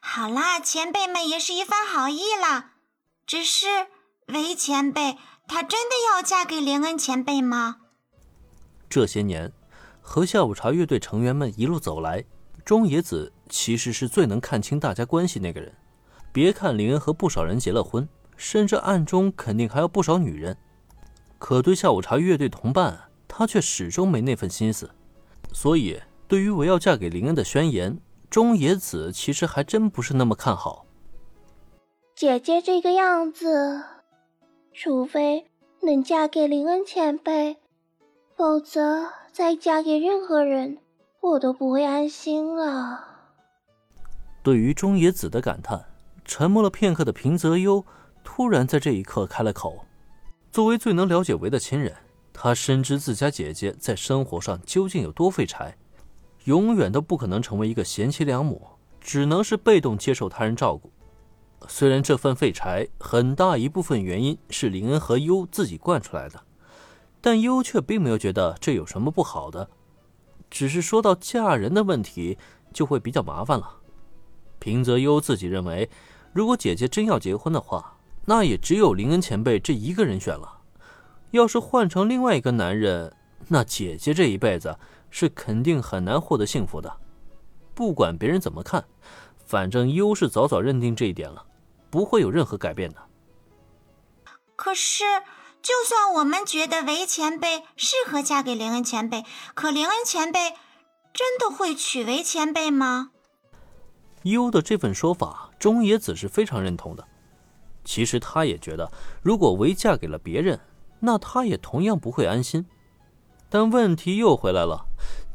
好啦，前辈们也是一番好意啦。只是韦前辈，她真的要嫁给林恩前辈吗？这些年，和下午茶乐队成员们一路走来，中野子其实是最能看清大家关系那个人。别看林恩和不少人结了婚，甚至暗中肯定还有不少女人，可对下午茶乐队同伴，他却始终没那份心思。所以，对于我要嫁给林恩的宣言，中野子其实还真不是那么看好。姐姐这个样子，除非能嫁给林恩前辈，否则再嫁给任何人，我都不会安心了。对于中野子的感叹。沉默了片刻的平泽优突然在这一刻开了口。作为最能了解维的亲人，他深知自家姐姐在生活上究竟有多废柴，永远都不可能成为一个贤妻良母，只能是被动接受他人照顾。虽然这份废柴很大一部分原因是林恩和优自己惯出来的，但优却并没有觉得这有什么不好的，只是说到嫁人的问题就会比较麻烦了。平泽优自己认为。如果姐姐真要结婚的话，那也只有林恩前辈这一个人选了。要是换成另外一个男人，那姐姐这一辈子是肯定很难获得幸福的。不管别人怎么看，反正优是早早认定这一点了，不会有任何改变的。可是，就算我们觉得韦前辈适合嫁给林恩前辈，可林恩前辈真的会娶韦前辈吗？优的这份说法，中野子是非常认同的。其实他也觉得，如果韦嫁给了别人，那他也同样不会安心。但问题又回来了，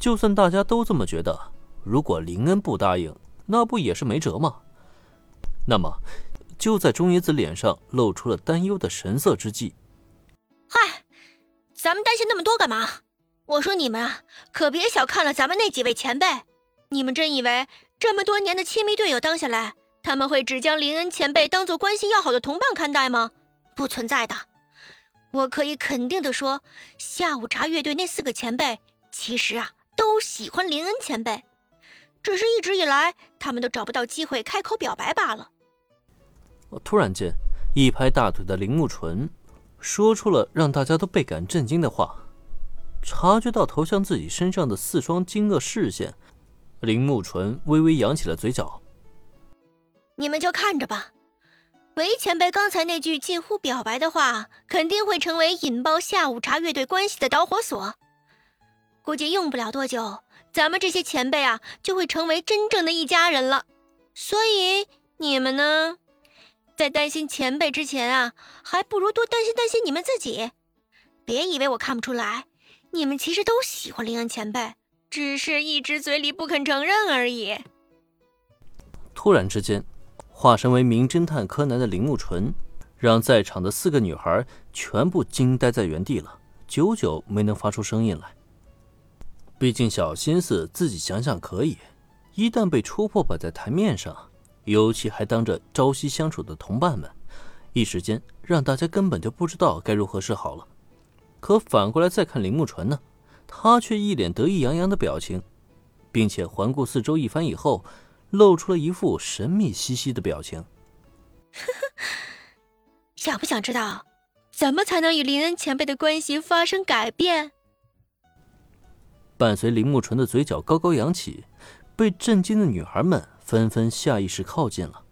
就算大家都这么觉得，如果林恩不答应，那不也是没辙吗？那么，就在中野子脸上露出了担忧的神色之际，嗨，咱们担心那么多干嘛？我说你们啊，可别小看了咱们那几位前辈，你们真以为？这么多年的亲密队友当下来，他们会只将林恩前辈当做关系要好的同伴看待吗？不存在的。我可以肯定的说，下午茶乐队那四个前辈其实啊都喜欢林恩前辈，只是一直以来他们都找不到机会开口表白罢了。突然间，一拍大腿的铃木纯说出了让大家都倍感震惊的话。察觉到投向自己身上的四双惊愕视线。林木纯微微扬起了嘴角。你们就看着吧，韦前辈刚才那句近乎表白的话，肯定会成为引爆下午茶乐队关系的导火索。估计用不了多久，咱们这些前辈啊，就会成为真正的一家人了。所以你们呢，在担心前辈之前啊，还不如多担心担心你们自己。别以为我看不出来，你们其实都喜欢林恩前辈。只是一直嘴里不肯承认而已。突然之间，化身为名侦探柯南的铃木纯，让在场的四个女孩全部惊呆在原地了，久久没能发出声音来。毕竟小心思自己想想可以，一旦被戳破摆在台面上，尤其还当着朝夕相处的同伴们，一时间让大家根本就不知道该如何是好了。可反过来再看铃木纯呢？他却一脸得意洋洋的表情，并且环顾四周一番以后，露出了一副神秘兮兮的表情。呵 呵想不想知道，怎么才能与林恩前辈的关系发生改变？伴随林木纯的嘴角高高扬起，被震惊的女孩们纷纷下意识靠近了。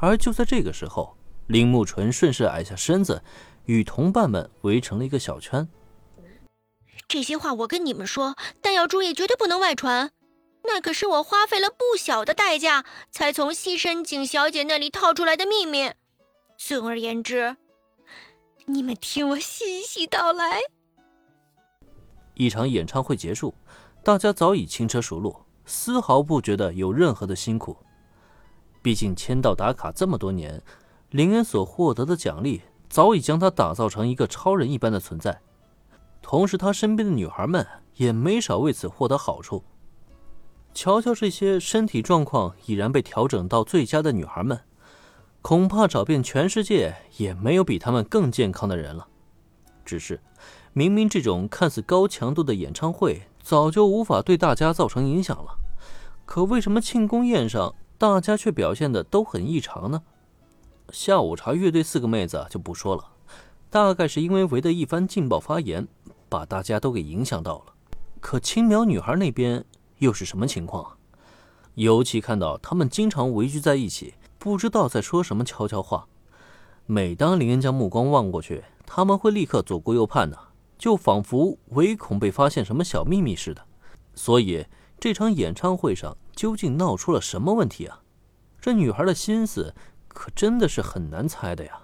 而就在这个时候，林木纯顺势矮下身子，与同伴们围成了一个小圈。这些话我跟你们说，但要注意，绝对不能外传。那可是我花费了不小的代价才从西深井小姐那里套出来的秘密。总而言之，你们听我细细道来。一场演唱会结束，大家早已轻车熟路，丝毫不觉得有任何的辛苦。毕竟签到打卡这么多年，林恩所获得的奖励早已将他打造成一个超人一般的存在。同时，他身边的女孩们也没少为此获得好处。瞧瞧这些身体状况已然被调整到最佳的女孩们，恐怕找遍全世界也没有比她们更健康的人了。只是，明明这种看似高强度的演唱会早就无法对大家造成影响了，可为什么庆功宴上大家却表现的都很异常呢？下午茶乐队四个妹子就不说了，大概是因为韦的一番劲爆发言，把大家都给影响到了。可青苗女孩那边又是什么情况？尤其看到他们经常围聚在一起，不知道在说什么悄悄话。每当林恩将目光望过去，他们会立刻左顾右盼的，就仿佛唯恐被发现什么小秘密似的。所以这场演唱会上究竟闹出了什么问题啊？这女孩的心思可真的是很难猜的呀。